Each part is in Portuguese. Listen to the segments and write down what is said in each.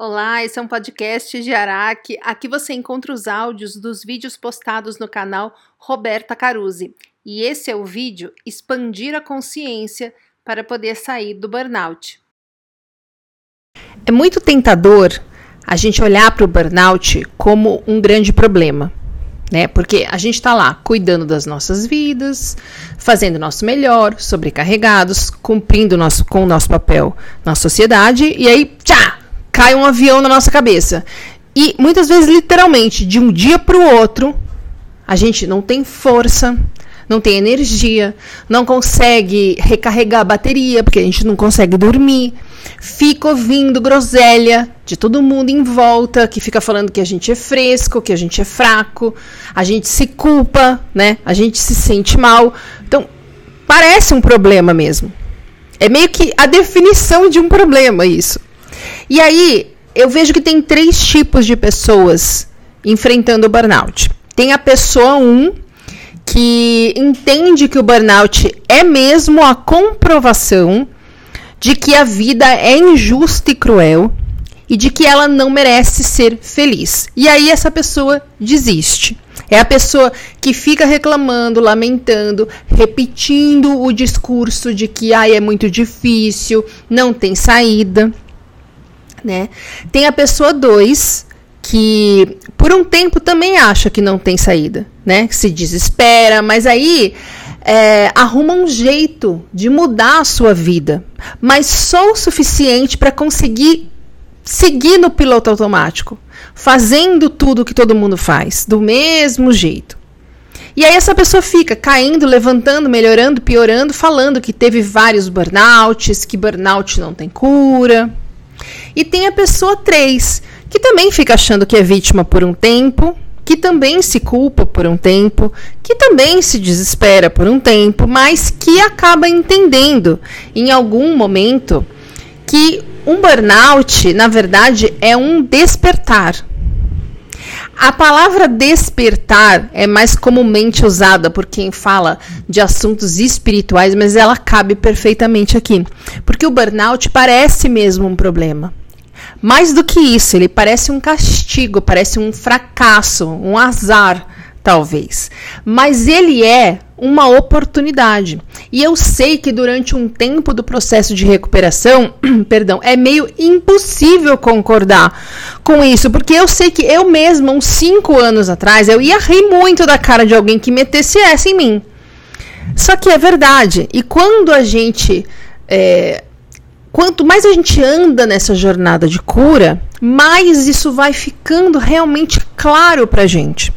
Olá, esse é um podcast de Araque. Aqui você encontra os áudios dos vídeos postados no canal Roberta Caruzzi. E esse é o vídeo Expandir a Consciência para poder sair do burnout. É muito tentador a gente olhar para o burnout como um grande problema. Né? Porque a gente está lá cuidando das nossas vidas, fazendo o nosso melhor, sobrecarregados, cumprindo nosso, com o nosso papel na sociedade, e aí, tchá, cai um avião na nossa cabeça. E muitas vezes, literalmente, de um dia para o outro, a gente não tem força, não tem energia, não consegue recarregar a bateria, porque a gente não consegue dormir. Fica ouvindo groselha de todo mundo em volta, que fica falando que a gente é fresco, que a gente é fraco, a gente se culpa, né? A gente se sente mal. Então, parece um problema mesmo. É meio que a definição de um problema isso. E aí, eu vejo que tem três tipos de pessoas enfrentando o burnout. Tem a pessoa 1, um, que entende que o burnout é mesmo a comprovação de que a vida é injusta e cruel e de que ela não merece ser feliz. E aí essa pessoa desiste. É a pessoa que fica reclamando, lamentando, repetindo o discurso de que ai, é muito difícil, não tem saída né? Tem a pessoa 2 que por um tempo também acha que não tem saída, né? Se desespera, mas aí é, arruma um jeito de mudar a sua vida, mas só o suficiente para conseguir seguir no piloto automático, fazendo tudo que todo mundo faz, do mesmo jeito. E aí essa pessoa fica caindo, levantando, melhorando, piorando, falando que teve vários burnouts, que burnout não tem cura. E tem a pessoa 3, que também fica achando que é vítima por um tempo, que também se culpa por um tempo, que também se desespera por um tempo, mas que acaba entendendo em algum momento que um burnout, na verdade, é um despertar. A palavra despertar é mais comumente usada por quem fala de assuntos espirituais, mas ela cabe perfeitamente aqui. Porque o burnout parece mesmo um problema. Mais do que isso, ele parece um castigo, parece um fracasso, um azar, talvez. Mas ele é uma oportunidade. E eu sei que durante um tempo do processo de recuperação, perdão, é meio impossível concordar com isso, porque eu sei que eu mesma, uns cinco anos atrás, eu ia rir muito da cara de alguém que metesse essa em mim. Só que é verdade. E quando a gente. É, quanto mais a gente anda nessa jornada de cura, mais isso vai ficando realmente claro pra gente.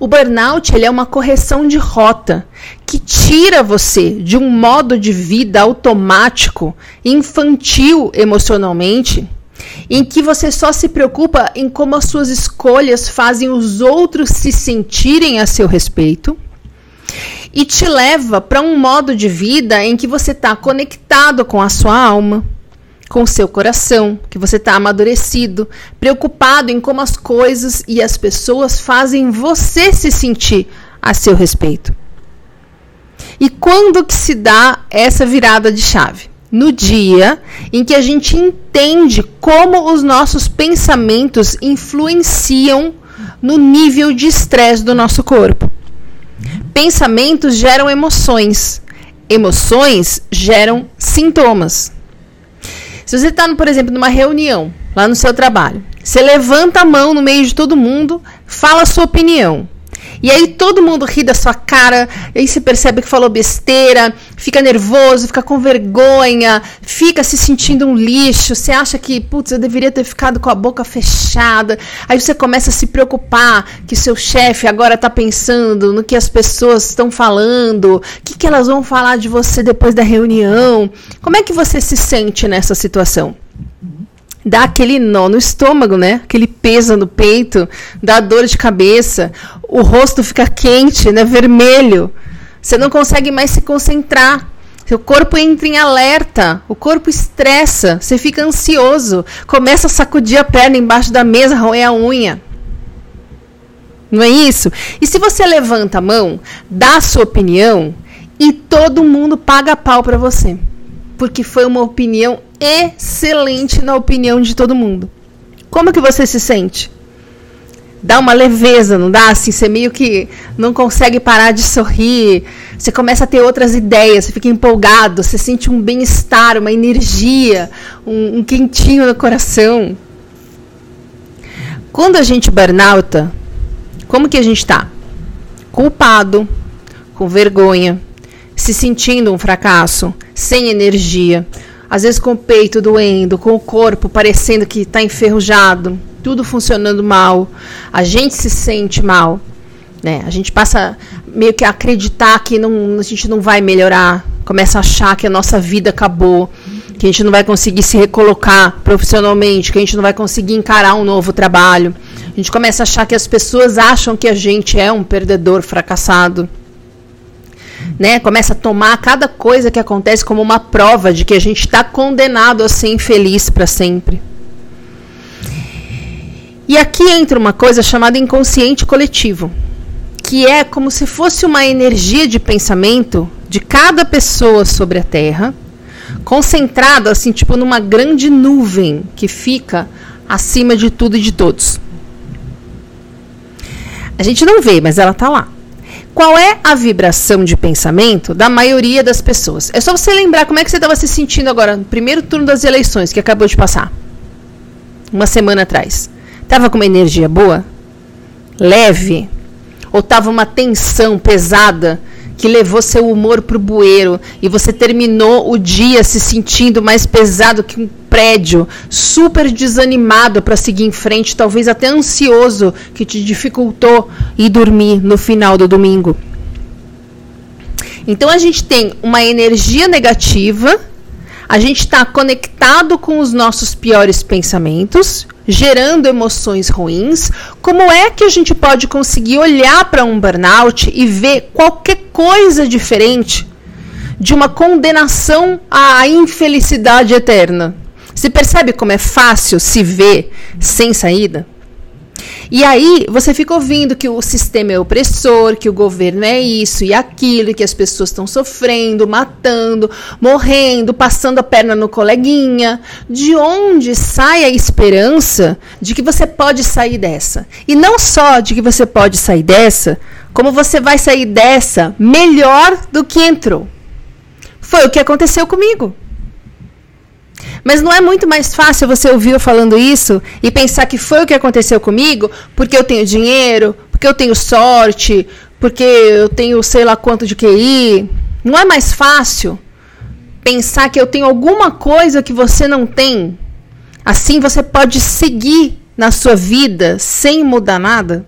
O burnout ele é uma correção de rota que tira você de um modo de vida automático, infantil emocionalmente, em que você só se preocupa em como as suas escolhas fazem os outros se sentirem a seu respeito e te leva para um modo de vida em que você está conectado com a sua alma, com o seu coração, que você está amadurecido, preocupado em como as coisas e as pessoas fazem você se sentir a seu respeito. E quando que se dá essa virada de chave? No dia em que a gente entende como os nossos pensamentos influenciam no nível de estresse do nosso corpo. Pensamentos geram emoções, emoções geram sintomas. Se você está, por exemplo, numa reunião, lá no seu trabalho, você levanta a mão no meio de todo mundo, fala a sua opinião. E aí todo mundo ri da sua cara, aí você percebe que falou besteira, fica nervoso, fica com vergonha, fica se sentindo um lixo, você acha que, putz, eu deveria ter ficado com a boca fechada. Aí você começa a se preocupar que seu chefe agora está pensando no que as pessoas estão falando, o que, que elas vão falar de você depois da reunião. Como é que você se sente nessa situação? Dá aquele nó no estômago, né? Aquele peso no peito, dá dor de cabeça, o rosto fica quente, né? Vermelho. Você não consegue mais se concentrar. Seu corpo entra em alerta, o corpo estressa, você fica ansioso, começa a sacudir a perna embaixo da mesa, roer a unha. Não é isso? E se você levanta a mão, dá a sua opinião e todo mundo paga pau para você porque foi uma opinião excelente na opinião de todo mundo. Como que você se sente? Dá uma leveza, não dá? Assim, você meio que não consegue parar de sorrir. Você começa a ter outras ideias, você fica empolgado, você sente um bem-estar, uma energia, um, um quentinho no coração. Quando a gente burnouta, como que a gente está? Culpado, com vergonha, se sentindo um fracasso, sem energia, às vezes com o peito doendo, com o corpo parecendo que está enferrujado, tudo funcionando mal, a gente se sente mal, né? A gente passa meio que a acreditar que não, a gente não vai melhorar, começa a achar que a nossa vida acabou, que a gente não vai conseguir se recolocar profissionalmente, que a gente não vai conseguir encarar um novo trabalho. A gente começa a achar que as pessoas acham que a gente é um perdedor fracassado né? Começa a tomar cada coisa que acontece como uma prova de que a gente está condenado a ser infeliz para sempre. E aqui entra uma coisa chamada inconsciente coletivo, que é como se fosse uma energia de pensamento de cada pessoa sobre a Terra, concentrada assim, tipo numa grande nuvem que fica acima de tudo e de todos. A gente não vê, mas ela está lá. Qual é a vibração de pensamento da maioria das pessoas? É só você lembrar como é que você estava se sentindo agora no primeiro turno das eleições que acabou de passar. Uma semana atrás. Tava com uma energia boa? Leve? Ou tava uma tensão pesada que levou seu humor pro bueiro e você terminou o dia se sentindo mais pesado que um prédio, super desanimado para seguir em frente, talvez até ansioso, que te dificultou ir dormir no final do domingo. Então a gente tem uma energia negativa, a gente está conectado com os nossos piores pensamentos, gerando emoções ruins. Como é que a gente pode conseguir olhar para um burnout e ver qualquer coisa diferente de uma condenação à infelicidade eterna? Você percebe como é fácil se ver sem saída? E aí você fica ouvindo que o sistema é opressor, que o governo é isso e aquilo, e que as pessoas estão sofrendo, matando, morrendo, passando a perna no coleguinha. De onde sai a esperança de que você pode sair dessa? E não só de que você pode sair dessa, como você vai sair dessa melhor do que entrou. Foi o que aconteceu comigo. Mas não é muito mais fácil você ouvir eu falando isso e pensar que foi o que aconteceu comigo porque eu tenho dinheiro, porque eu tenho sorte, porque eu tenho sei lá quanto de QI? Não é mais fácil pensar que eu tenho alguma coisa que você não tem? Assim você pode seguir na sua vida sem mudar nada?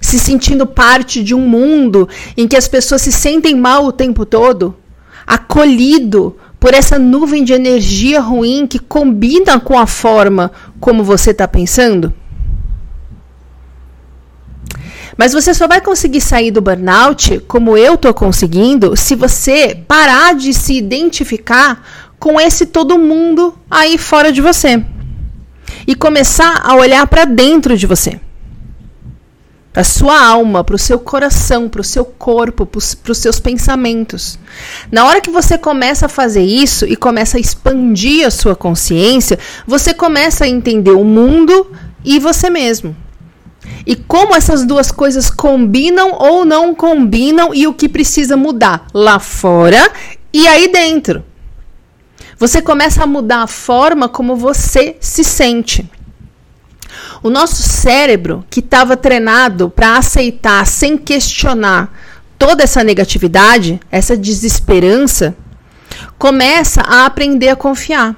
Se sentindo parte de um mundo em que as pessoas se sentem mal o tempo todo? Acolhido por essa nuvem de energia ruim que combina com a forma como você está pensando? Mas você só vai conseguir sair do burnout, como eu estou conseguindo, se você parar de se identificar com esse todo mundo aí fora de você e começar a olhar para dentro de você para sua alma, para o seu coração, para o seu corpo, para os seus pensamentos. Na hora que você começa a fazer isso e começa a expandir a sua consciência, você começa a entender o mundo e você mesmo. E como essas duas coisas combinam ou não combinam e o que precisa mudar lá fora e aí dentro. Você começa a mudar a forma como você se sente. O nosso cérebro, que estava treinado para aceitar sem questionar toda essa negatividade, essa desesperança, começa a aprender a confiar.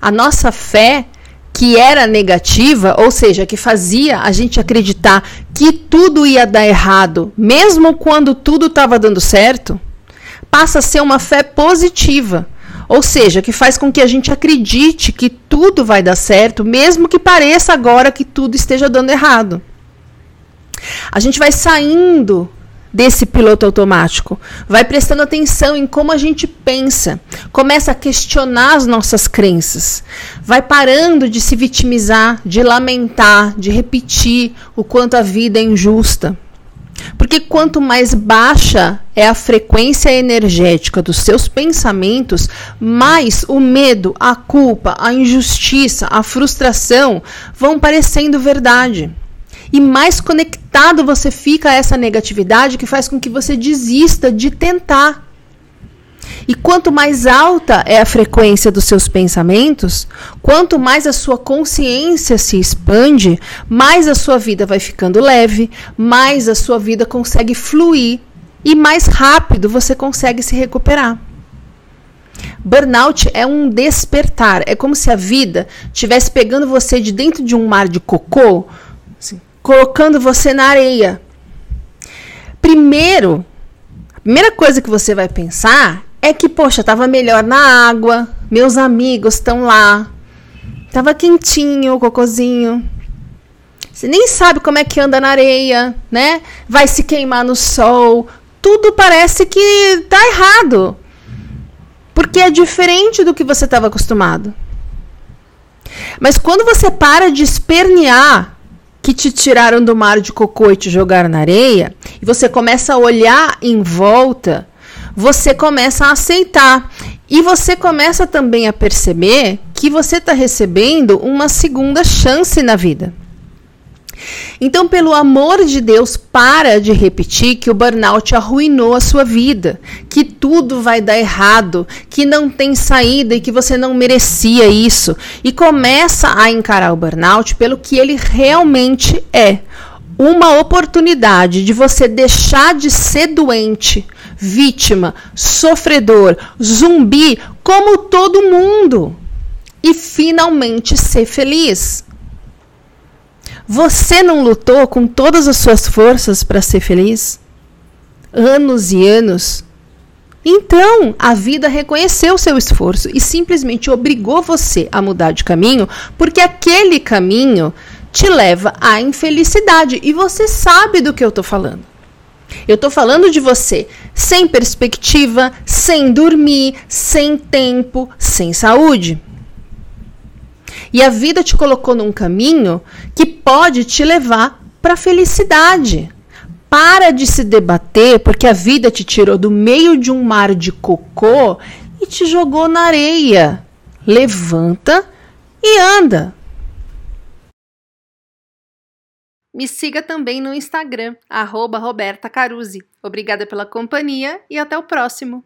A nossa fé, que era negativa, ou seja, que fazia a gente acreditar que tudo ia dar errado, mesmo quando tudo estava dando certo, passa a ser uma fé positiva ou seja, que faz com que a gente acredite que tudo vai dar certo, mesmo que pareça agora que tudo esteja dando errado. A gente vai saindo desse piloto automático, vai prestando atenção em como a gente pensa, começa a questionar as nossas crenças, vai parando de se vitimizar, de lamentar, de repetir o quanto a vida é injusta. Porque quanto mais baixa é a frequência energética dos seus pensamentos, mais o medo, a culpa, a injustiça, a frustração vão parecendo verdade. E mais conectado você fica a essa negatividade que faz com que você desista de tentar. E quanto mais alta é a frequência dos seus pensamentos, quanto mais a sua consciência se expande, mais a sua vida vai ficando leve, mais a sua vida consegue fluir e mais rápido você consegue se recuperar. Burnout é um despertar, é como se a vida estivesse pegando você de dentro de um mar de cocô, assim, colocando você na areia. Primeiro, a primeira coisa que você vai pensar é que, poxa, tava melhor na água, meus amigos estão lá, tava quentinho o cocôzinho. Você nem sabe como é que anda na areia, né? Vai se queimar no sol. Tudo parece que tá errado. Porque é diferente do que você estava acostumado. Mas quando você para de espernear que te tiraram do mar de cocô e te jogaram na areia, e você começa a olhar em volta você começa a aceitar. E você começa também a perceber que você está recebendo uma segunda chance na vida. Então, pelo amor de Deus, para de repetir que o burnout arruinou a sua vida, que tudo vai dar errado, que não tem saída e que você não merecia isso. E começa a encarar o burnout pelo que ele realmente é. Uma oportunidade de você deixar de ser doente vítima, sofredor, zumbi, como todo mundo. E finalmente ser feliz. Você não lutou com todas as suas forças para ser feliz? Anos e anos. Então, a vida reconheceu seu esforço e simplesmente obrigou você a mudar de caminho, porque aquele caminho te leva à infelicidade. E você sabe do que eu estou falando. Eu estou falando de você sem perspectiva, sem dormir, sem tempo, sem saúde. E a vida te colocou num caminho que pode te levar para felicidade. Para de se debater porque a vida te tirou do meio de um mar de cocô e te jogou na areia. Levanta e anda. Me siga também no Instagram, arroba Roberta Caruzzi. Obrigada pela companhia e até o próximo!